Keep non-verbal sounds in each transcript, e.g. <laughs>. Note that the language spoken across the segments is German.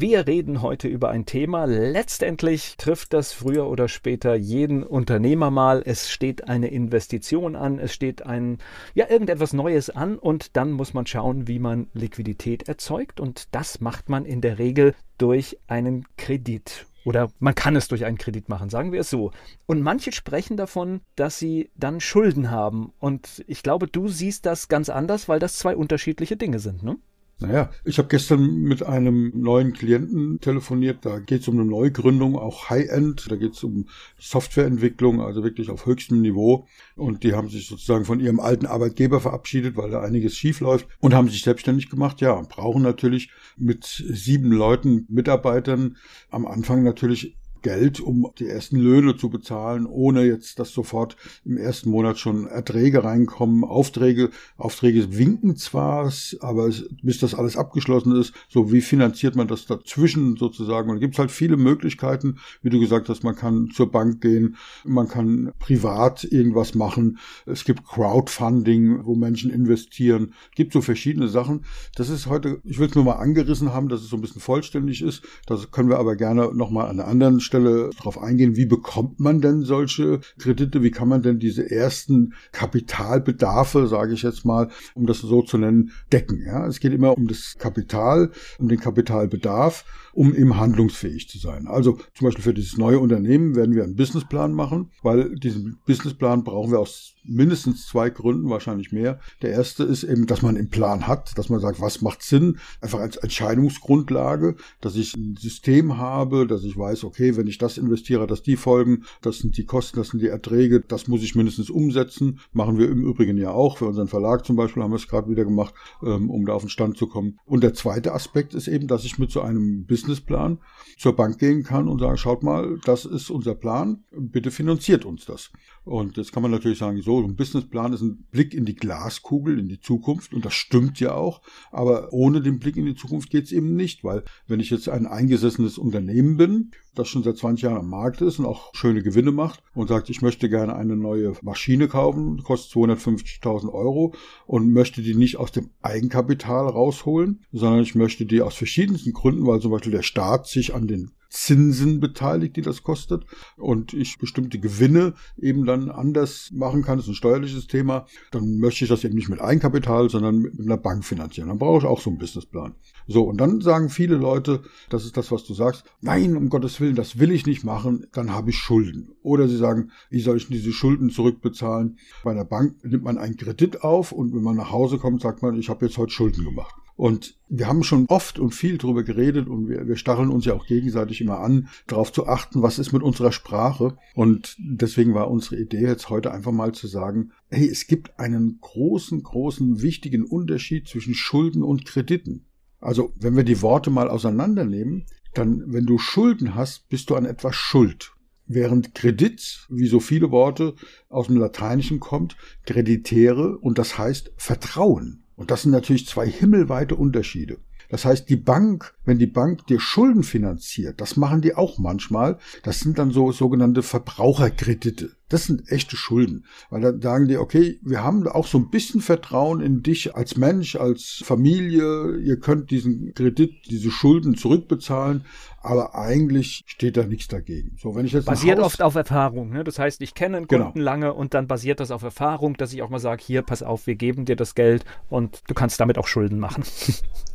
Wir reden heute über ein Thema. Letztendlich trifft das früher oder später jeden Unternehmer mal. Es steht eine Investition an, es steht ein, ja, irgendetwas Neues an und dann muss man schauen, wie man Liquidität erzeugt und das macht man in der Regel durch einen Kredit. Oder man kann es durch einen Kredit machen, sagen wir es so. Und manche sprechen davon, dass sie dann Schulden haben. Und ich glaube, du siehst das ganz anders, weil das zwei unterschiedliche Dinge sind, ne? Naja, ich habe gestern mit einem neuen Klienten telefoniert. Da geht es um eine Neugründung, auch High-End. Da geht es um Softwareentwicklung, also wirklich auf höchstem Niveau. Und die haben sich sozusagen von ihrem alten Arbeitgeber verabschiedet, weil da einiges schief läuft und haben sich selbstständig gemacht. Ja, brauchen natürlich mit sieben Leuten, Mitarbeitern am Anfang natürlich Geld, um die ersten Löhne zu bezahlen, ohne jetzt, dass sofort im ersten Monat schon Erträge reinkommen. Aufträge, Aufträge winken zwar, aber bis das alles abgeschlossen ist, so wie finanziert man das dazwischen sozusagen? Und da gibt es halt viele Möglichkeiten, wie du gesagt hast, man kann zur Bank gehen, man kann privat irgendwas machen. Es gibt Crowdfunding, wo Menschen investieren. Es gibt so verschiedene Sachen. Das ist heute, ich will es nur mal angerissen haben, dass es so ein bisschen vollständig ist. Das können wir aber gerne nochmal an einer anderen Stelle darauf eingehen, wie bekommt man denn solche Kredite? Wie kann man denn diese ersten Kapitalbedarfe, sage ich jetzt mal, um das so zu nennen, decken? Ja, es geht immer um das Kapital, um den Kapitalbedarf, um eben handlungsfähig zu sein. Also zum Beispiel für dieses neue Unternehmen werden wir einen Businessplan machen, weil diesen Businessplan brauchen wir aus mindestens zwei Gründen, wahrscheinlich mehr. Der erste ist eben, dass man einen Plan hat, dass man sagt, was macht Sinn, einfach als Entscheidungsgrundlage, dass ich ein System habe, dass ich weiß, okay, wenn ich das investiere, dass die folgen, das sind die Kosten, das sind die Erträge, das muss ich mindestens umsetzen. Machen wir im Übrigen ja auch. Für unseren Verlag zum Beispiel haben wir es gerade wieder gemacht, ähm, um da auf den Stand zu kommen. Und der zweite Aspekt ist eben, dass ich mit so einem Businessplan zur Bank gehen kann und sagen, schaut mal, das ist unser Plan, bitte finanziert uns das. Und jetzt kann man natürlich sagen, so, ein Businessplan ist ein Blick in die Glaskugel, in die Zukunft. Und das stimmt ja auch. Aber ohne den Blick in die Zukunft geht es eben nicht, weil wenn ich jetzt ein eingesessenes Unternehmen bin, das schon seit 20 Jahren am Markt ist und auch schöne Gewinne macht und sagt, ich möchte gerne eine neue Maschine kaufen, kostet 250.000 Euro und möchte die nicht aus dem Eigenkapital rausholen, sondern ich möchte die aus verschiedensten Gründen, weil zum Beispiel der Staat sich an den Zinsen beteiligt, die das kostet und ich bestimmte Gewinne eben dann anders machen kann, das ist ein steuerliches Thema, dann möchte ich das eben nicht mit Eigenkapital, sondern mit einer Bank finanzieren. Dann brauche ich auch so einen Businessplan. So, und dann sagen viele Leute, das ist das, was du sagst, nein, um Gottes Willen, das will ich nicht machen, dann habe ich Schulden. Oder sie sagen, wie soll ich diese Schulden zurückbezahlen? Bei einer Bank nimmt man einen Kredit auf und wenn man nach Hause kommt, sagt man, ich habe jetzt heute Schulden gemacht. Und wir haben schon oft und viel darüber geredet und wir, wir stacheln uns ja auch gegenseitig immer an, darauf zu achten, was ist mit unserer Sprache. Und deswegen war unsere Idee jetzt heute einfach mal zu sagen, hey, es gibt einen großen, großen, wichtigen Unterschied zwischen Schulden und Krediten. Also, wenn wir die Worte mal auseinandernehmen, dann, wenn du Schulden hast, bist du an etwas schuld. Während Kredit, wie so viele Worte aus dem Lateinischen kommt, kreditäre und das heißt Vertrauen. Und das sind natürlich zwei himmelweite Unterschiede. Das heißt, die Bank, wenn die Bank dir Schulden finanziert, das machen die auch manchmal, das sind dann so sogenannte Verbraucherkredite. Das sind echte Schulden. Weil dann sagen die, okay, wir haben auch so ein bisschen Vertrauen in dich als Mensch, als Familie. Ihr könnt diesen Kredit, diese Schulden zurückbezahlen. Aber eigentlich steht da nichts dagegen. So, wenn ich jetzt basiert oft auf Erfahrung. Ne? Das heißt, ich kenne einen. Kunden genau. lange und dann basiert das auf Erfahrung, dass ich auch mal sage, hier, pass auf, wir geben dir das Geld und du kannst damit auch Schulden machen. <laughs>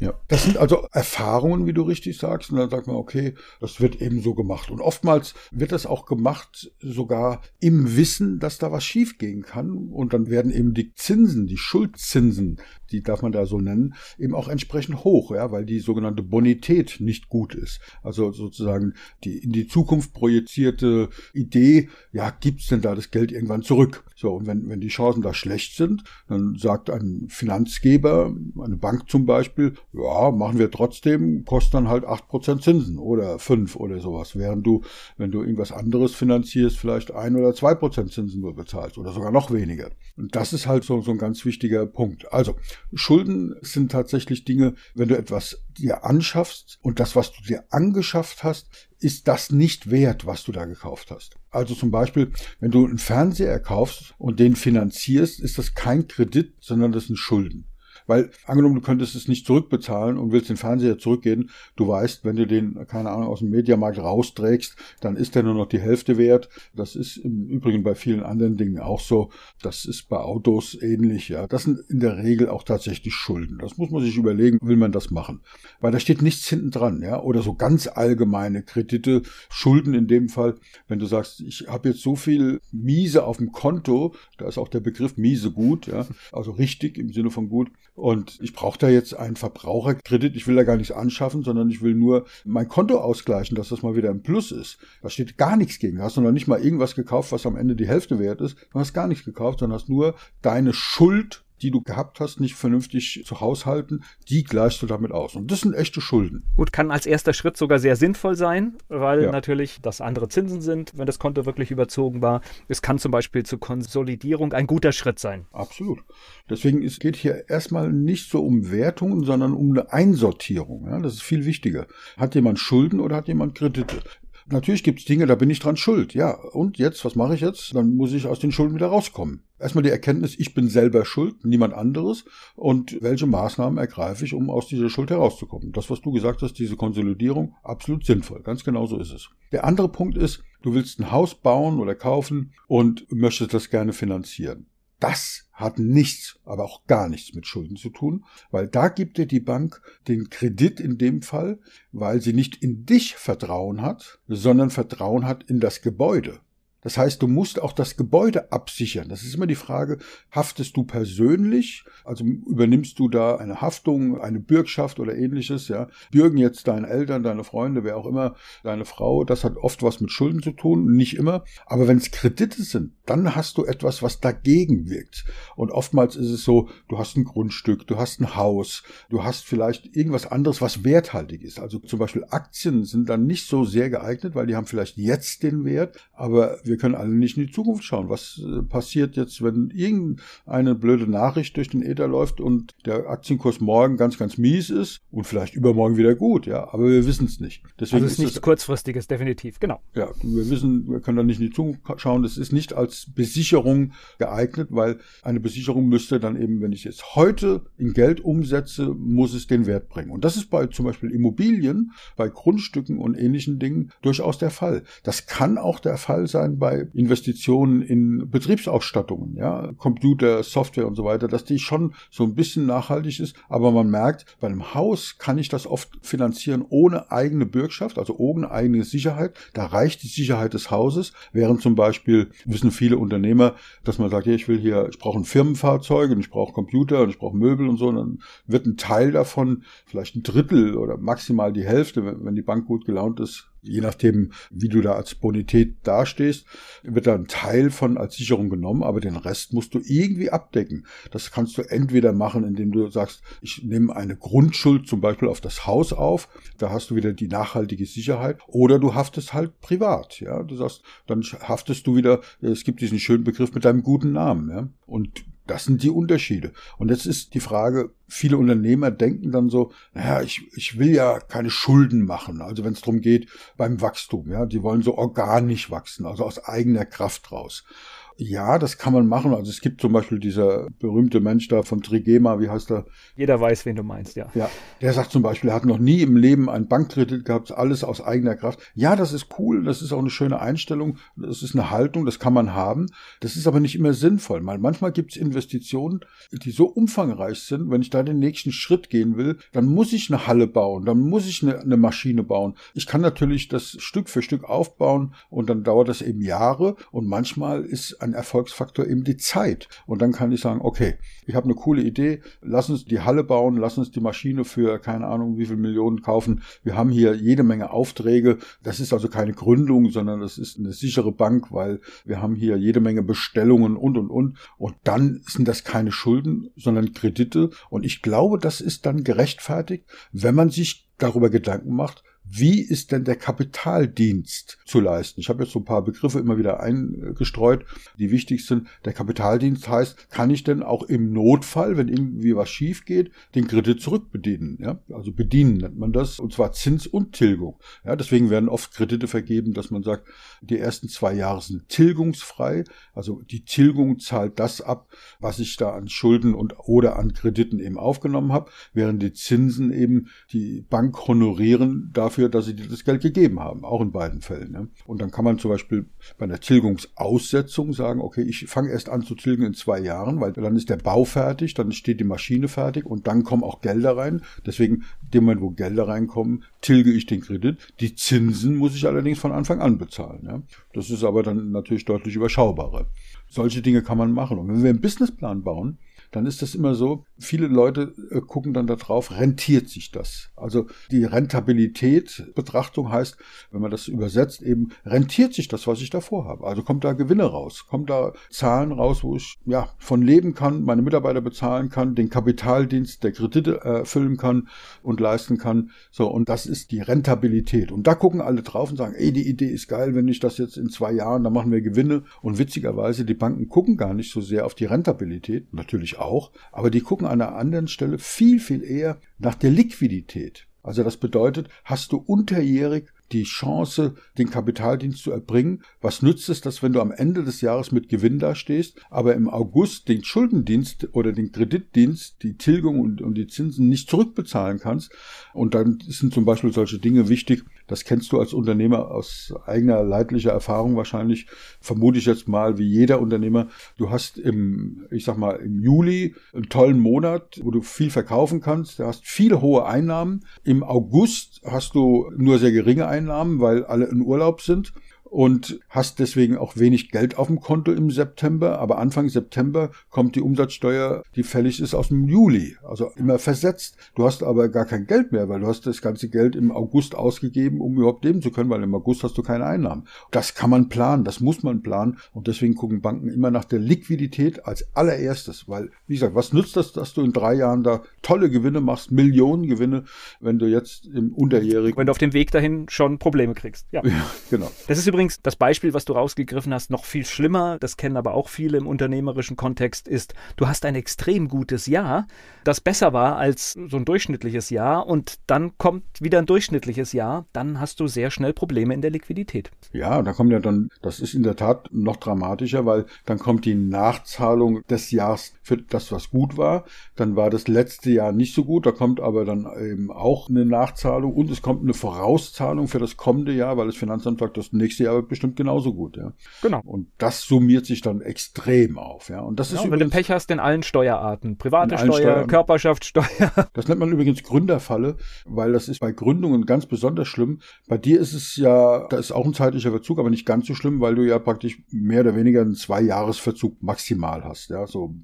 Ja, das sind also Erfahrungen, wie du richtig sagst. Und dann sagt man, okay, das wird eben so gemacht. Und oftmals wird das auch gemacht, sogar im Wissen, dass da was schiefgehen kann. Und dann werden eben die Zinsen, die Schuldzinsen, die darf man da so nennen, eben auch entsprechend hoch, ja, weil die sogenannte Bonität nicht gut ist. Also sozusagen die in die Zukunft projizierte Idee, ja, gibt's denn da das Geld irgendwann zurück? So, und wenn, wenn die Chancen da schlecht sind, dann sagt ein Finanzgeber, eine Bank zum Beispiel, ja, machen wir trotzdem, kostet dann halt acht Prozent Zinsen oder fünf oder sowas, während du, wenn du irgendwas anderes finanzierst, vielleicht ein oder zwei Prozent Zinsen nur bezahlst oder sogar noch weniger. Und das ist halt so, so ein ganz wichtiger Punkt. Also, Schulden sind tatsächlich Dinge, wenn du etwas dir anschaffst und das, was du dir angeschafft hast, ist das nicht wert, was du da gekauft hast. Also zum Beispiel, wenn du einen Fernseher kaufst und den finanzierst, ist das kein Kredit, sondern das sind Schulden. Weil angenommen, du könntest es nicht zurückbezahlen und willst den Fernseher zurückgehen, du weißt, wenn du den, keine Ahnung, aus dem Mediamarkt rausträgst, dann ist der nur noch die Hälfte wert. Das ist im Übrigen bei vielen anderen Dingen auch so. Das ist bei Autos ähnlich, ja. Das sind in der Regel auch tatsächlich Schulden. Das muss man sich überlegen, will man das machen. Weil da steht nichts hinten dran, ja. Oder so ganz allgemeine Kredite, Schulden in dem Fall. Wenn du sagst, ich habe jetzt so viel Miese auf dem Konto, da ist auch der Begriff Miese gut, ja. Also richtig im Sinne von gut. Und ich brauche da jetzt einen Verbraucherkredit. Ich will da gar nichts anschaffen, sondern ich will nur mein Konto ausgleichen, dass das mal wieder im Plus ist. Da steht gar nichts gegen. Du hast noch nicht mal irgendwas gekauft, was am Ende die Hälfte wert ist. Du hast gar nichts gekauft, sondern hast nur deine Schuld die du gehabt hast, nicht vernünftig zu haushalten, die gleichst du damit aus. Und das sind echte Schulden. Gut, kann als erster Schritt sogar sehr sinnvoll sein, weil ja. natürlich das andere Zinsen sind, wenn das Konto wirklich überzogen war. Es kann zum Beispiel zur Konsolidierung ein guter Schritt sein. Absolut. Deswegen es geht hier erstmal nicht so um Wertungen, sondern um eine Einsortierung. Ja, das ist viel wichtiger. Hat jemand Schulden oder hat jemand Kredite? Natürlich gibt es Dinge, da bin ich dran schuld. Ja, und jetzt, was mache ich jetzt? Dann muss ich aus den Schulden wieder rauskommen. Erstmal die Erkenntnis, ich bin selber schuld, niemand anderes. Und welche Maßnahmen ergreife ich, um aus dieser Schuld herauszukommen? Das, was du gesagt hast, diese Konsolidierung, absolut sinnvoll. Ganz genau so ist es. Der andere Punkt ist, du willst ein Haus bauen oder kaufen und möchtest das gerne finanzieren. Das hat nichts, aber auch gar nichts mit Schulden zu tun, weil da gibt dir die Bank den Kredit in dem Fall, weil sie nicht in dich Vertrauen hat, sondern Vertrauen hat in das Gebäude. Das heißt, du musst auch das Gebäude absichern. Das ist immer die Frage, haftest du persönlich? Also übernimmst du da eine Haftung, eine Bürgschaft oder ähnliches, ja? Bürgen jetzt deine Eltern, deine Freunde, wer auch immer, deine Frau, das hat oft was mit Schulden zu tun, nicht immer. Aber wenn es Kredite sind, dann hast du etwas, was dagegen wirkt. Und oftmals ist es so, du hast ein Grundstück, du hast ein Haus, du hast vielleicht irgendwas anderes, was werthaltig ist. Also zum Beispiel Aktien sind dann nicht so sehr geeignet, weil die haben vielleicht jetzt den Wert, aber wir können alle nicht in die Zukunft schauen. Was äh, passiert jetzt, wenn irgendeine blöde Nachricht durch den Äther läuft und der Aktienkurs morgen ganz, ganz mies ist und vielleicht übermorgen wieder gut, ja, aber wir wissen es nicht. Deswegen also es ist nichts kurzfristiges, definitiv, genau. Ja, wir wissen, wir können da nicht in die Zukunft schauen. Das ist nicht als Besicherung geeignet, weil eine Besicherung müsste dann eben, wenn ich es heute in Geld umsetze, muss es den Wert bringen. Und das ist bei zum Beispiel Immobilien, bei Grundstücken und ähnlichen Dingen durchaus der Fall. Das kann auch der Fall sein bei Investitionen in Betriebsausstattungen, ja, Computer, Software und so weiter, dass die schon so ein bisschen nachhaltig ist. Aber man merkt, bei einem Haus kann ich das oft finanzieren ohne eigene Bürgschaft, also ohne eigene Sicherheit. Da reicht die Sicherheit des Hauses, während zum Beispiel, wissen viele Unternehmer, dass man sagt, ja, ich will hier, ich brauche ein Firmenfahrzeug und ich brauche Computer und ich brauche Möbel und so, und dann wird ein Teil davon, vielleicht ein Drittel oder maximal die Hälfte, wenn die Bank gut gelaunt ist, je nachdem, wie du da als Bonität dastehst, wird da ein Teil von als Sicherung genommen, aber den Rest musst du irgendwie abdecken. Das kannst du entweder machen, indem du sagst, ich nehme eine Grundschuld zum Beispiel auf das Haus auf, da hast du wieder die nachhaltige Sicherheit, oder du haftest halt privat, ja. Du sagst, dann haftest du wieder, es gibt diesen schönen Begriff mit deinem guten Namen, ja. Und das sind die Unterschiede. Und jetzt ist die Frage, viele Unternehmer denken dann so, naja, ich, ich will ja keine Schulden machen. Also wenn es darum geht beim Wachstum, ja, die wollen so organisch wachsen, also aus eigener Kraft raus. Ja, das kann man machen. Also es gibt zum Beispiel dieser berühmte Mensch da von Trigema, wie heißt er? Jeder weiß, wen du meinst, ja. Ja, der sagt zum Beispiel, er hat noch nie im Leben einen Bankkredit gehabt, alles aus eigener Kraft. Ja, das ist cool, das ist auch eine schöne Einstellung, das ist eine Haltung, das kann man haben. Das ist aber nicht immer sinnvoll, manchmal gibt es Investitionen, die so umfangreich sind, wenn ich da da den nächsten Schritt gehen will, dann muss ich eine Halle bauen, dann muss ich eine, eine Maschine bauen. Ich kann natürlich das Stück für Stück aufbauen und dann dauert das eben Jahre und manchmal ist ein Erfolgsfaktor eben die Zeit. Und dann kann ich sagen, okay, ich habe eine coole Idee, lass uns die Halle bauen, lass uns die Maschine für keine Ahnung wie viel Millionen kaufen. Wir haben hier jede Menge Aufträge. Das ist also keine Gründung, sondern das ist eine sichere Bank, weil wir haben hier jede Menge Bestellungen und und und. Und dann sind das keine Schulden, sondern Kredite. Und ich glaube, das ist dann gerechtfertigt, wenn man sich darüber Gedanken macht, wie ist denn der Kapitaldienst zu leisten? Ich habe jetzt so ein paar Begriffe immer wieder eingestreut, die wichtig sind. Der Kapitaldienst heißt, kann ich denn auch im Notfall, wenn irgendwie was schief geht, den Kredit zurückbedienen? Ja? Also bedienen nennt man das, und zwar Zins und Tilgung. Ja, deswegen werden oft Kredite vergeben, dass man sagt, die ersten zwei Jahre sind tilgungsfrei. Also die Tilgung zahlt das ab, was ich da an Schulden und oder an Krediten eben aufgenommen habe, während die Zinsen eben die Bank honorieren dafür, dafür, dass sie dir das Geld gegeben haben, auch in beiden Fällen. Ne? Und dann kann man zum Beispiel bei einer Tilgungsaussetzung sagen, okay, ich fange erst an zu tilgen in zwei Jahren, weil dann ist der Bau fertig, dann steht die Maschine fertig und dann kommen auch Gelder rein. Deswegen, dem Moment, wo Gelder reinkommen, tilge ich den Kredit. Die Zinsen muss ich allerdings von Anfang an bezahlen. Ja? Das ist aber dann natürlich deutlich überschaubarer. Solche Dinge kann man machen. Und wenn wir einen Businessplan bauen, dann ist das immer so, viele Leute äh, gucken dann darauf, rentiert sich das? Also die Rentabilität Betrachtung heißt, wenn man das übersetzt, eben rentiert sich das, was ich davor habe. Also kommt da Gewinne raus, kommt da Zahlen raus, wo ich ja von leben kann, meine Mitarbeiter bezahlen kann, den Kapitaldienst der Kredite erfüllen kann und leisten kann. So, und das ist die Rentabilität. Und da gucken alle drauf und sagen, ey, die Idee ist geil, wenn ich das jetzt in zwei Jahren, dann machen wir Gewinne. Und witzigerweise, die Banken gucken gar nicht so sehr auf die Rentabilität, natürlich auch, aber die gucken an einer anderen Stelle viel, viel eher nach der Liquidität. Also das bedeutet, hast du unterjährig die Chance, den Kapitaldienst zu erbringen. Was nützt es, dass wenn du am Ende des Jahres mit Gewinn dastehst, aber im August den Schuldendienst oder den Kreditdienst, die Tilgung und, und die Zinsen nicht zurückbezahlen kannst? Und dann sind zum Beispiel solche Dinge wichtig. Das kennst du als Unternehmer aus eigener leidlicher Erfahrung wahrscheinlich, vermute ich jetzt mal, wie jeder Unternehmer. Du hast im, ich sag mal, im Juli einen tollen Monat, wo du viel verkaufen kannst. Du hast viele hohe Einnahmen. Im August hast du nur sehr geringe Einnahmen. Einnahmen, weil alle in Urlaub sind und hast deswegen auch wenig Geld auf dem Konto im September. Aber Anfang September kommt die Umsatzsteuer, die fällig ist aus dem Juli. Also immer versetzt. Du hast aber gar kein Geld mehr, weil du hast das ganze Geld im August ausgegeben, um überhaupt leben zu können, weil im August hast du keine Einnahmen. Das kann man planen, das muss man planen. Und deswegen gucken Banken immer nach der Liquidität als allererstes. Weil, wie gesagt, was nützt das, dass du in drei Jahren da tolle Gewinne machst, Millionen Gewinne, wenn du jetzt im Unterjährigen... Wenn du auf dem Weg dahin schon Probleme kriegst. Ja, <laughs> ja genau. Das ist übrigens übrigens das Beispiel, was du rausgegriffen hast, noch viel schlimmer, das kennen aber auch viele im unternehmerischen Kontext, ist, du hast ein extrem gutes Jahr, das besser war als so ein durchschnittliches Jahr und dann kommt wieder ein durchschnittliches Jahr, dann hast du sehr schnell Probleme in der Liquidität. Ja, da kommt ja dann, das ist in der Tat noch dramatischer, weil dann kommt die Nachzahlung des Jahres für das, was gut war. Dann war das letzte Jahr nicht so gut, da kommt aber dann eben auch eine Nachzahlung und es kommt eine Vorauszahlung für das kommende Jahr, weil das Finanzamt sagt, das nächste Jahr aber bestimmt genauso gut, ja. Genau. Und das summiert sich dann extrem auf, ja. Und das ja, ist und wenn du Pech hast in allen Steuerarten, private Steuer, Steuern. Körperschaftssteuer. <laughs> Das nennt man übrigens Gründerfalle, weil das ist bei Gründungen ganz besonders schlimm. Bei dir ist es ja, da ist auch ein zeitlicher Verzug, aber nicht ganz so schlimm, weil du ja praktisch mehr oder weniger einen Zwei-Jahres-Verzug maximal hast, ja, so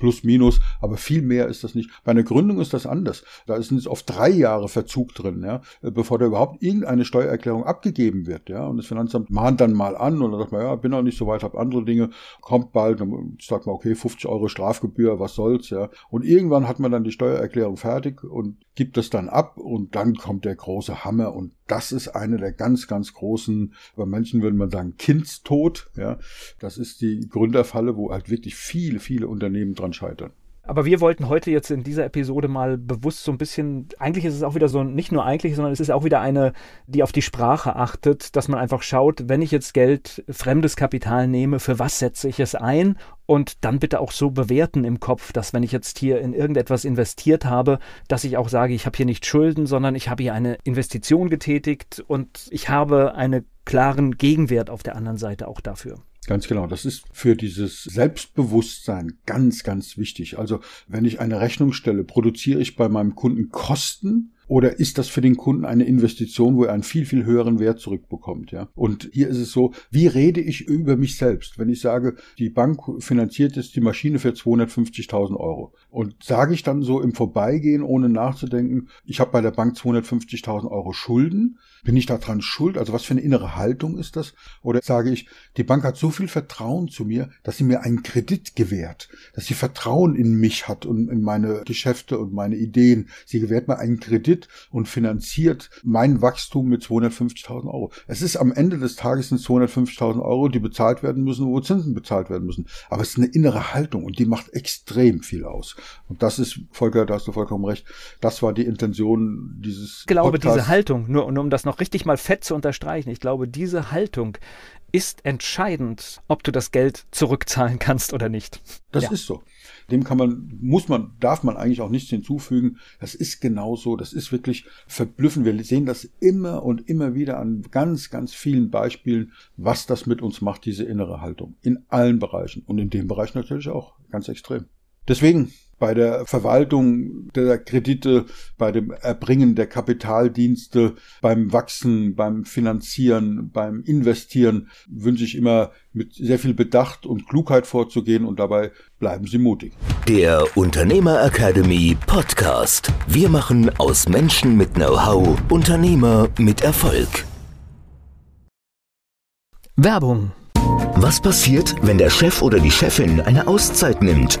plus minus, aber viel mehr ist das nicht. Bei einer Gründung ist das anders. Da ist es oft drei Jahre Verzug drin, ja, bevor da überhaupt irgendeine Steuererklärung abgegeben wird, ja. Und das Finanzamt mahnt dann mal an und dann sagt man, ja, bin noch nicht so weit, habe andere Dinge, kommt bald, dann sagt man, okay, 50 Euro Strafgebühr, was soll's, ja. Und irgendwann hat man dann die Steuererklärung fertig und gibt es dann ab und dann kommt der große Hammer und das ist eine der ganz, ganz großen, bei manchen würde man sagen, Kindstod, ja. Das ist die Gründerfalle, wo halt wirklich viele, viele Unternehmen dran scheitern. Aber wir wollten heute jetzt in dieser Episode mal bewusst so ein bisschen, eigentlich ist es auch wieder so, nicht nur eigentlich, sondern es ist auch wieder eine, die auf die Sprache achtet, dass man einfach schaut, wenn ich jetzt Geld, fremdes Kapital nehme, für was setze ich es ein? Und dann bitte auch so bewerten im Kopf, dass wenn ich jetzt hier in irgendetwas investiert habe, dass ich auch sage, ich habe hier nicht Schulden, sondern ich habe hier eine Investition getätigt und ich habe einen klaren Gegenwert auf der anderen Seite auch dafür. Ganz genau. Das ist für dieses Selbstbewusstsein ganz, ganz wichtig. Also wenn ich eine Rechnung stelle, produziere ich bei meinem Kunden Kosten oder ist das für den Kunden eine Investition, wo er einen viel, viel höheren Wert zurückbekommt? Ja? Und hier ist es so, wie rede ich über mich selbst? Wenn ich sage, die Bank finanziert jetzt die Maschine für 250.000 Euro und sage ich dann so im Vorbeigehen, ohne nachzudenken, ich habe bei der Bank 250.000 Euro Schulden, bin ich daran schuld? Also was für eine innere Haltung ist das? Oder sage ich, die Bank hat so viel Vertrauen zu mir, dass sie mir einen Kredit gewährt, dass sie Vertrauen in mich hat und in meine Geschäfte und meine Ideen. Sie gewährt mir einen Kredit Kredit und finanziert mein Wachstum mit 250.000 Euro. Es ist am Ende des Tages sind 250.000 Euro, die bezahlt werden müssen, wo Zinsen bezahlt werden müssen. Aber es ist eine innere Haltung und die macht extrem viel aus. Und das ist, Volker, da hast du vollkommen recht, das war die Intention dieses Ich glaube, Podcasts. diese Haltung, nur um das noch richtig mal fett zu unterstreichen, ich glaube, diese Haltung ist entscheidend, ob du das Geld zurückzahlen kannst oder nicht. Das ja. ist so. Dem kann man, muss man, darf man eigentlich auch nichts hinzufügen. Das ist genauso. Das ist wirklich verblüffend. Wir sehen das immer und immer wieder an ganz, ganz vielen Beispielen, was das mit uns macht, diese innere Haltung. In allen Bereichen. Und in dem Bereich natürlich auch. Ganz extrem. Deswegen, bei der Verwaltung der Kredite, bei dem Erbringen der Kapitaldienste, beim Wachsen, beim Finanzieren, beim Investieren wünsche ich immer mit sehr viel Bedacht und Klugheit vorzugehen und dabei bleiben Sie mutig. Der Unternehmer Academy Podcast. Wir machen aus Menschen mit Know-how Unternehmer mit Erfolg. Werbung. Was passiert, wenn der Chef oder die Chefin eine Auszeit nimmt?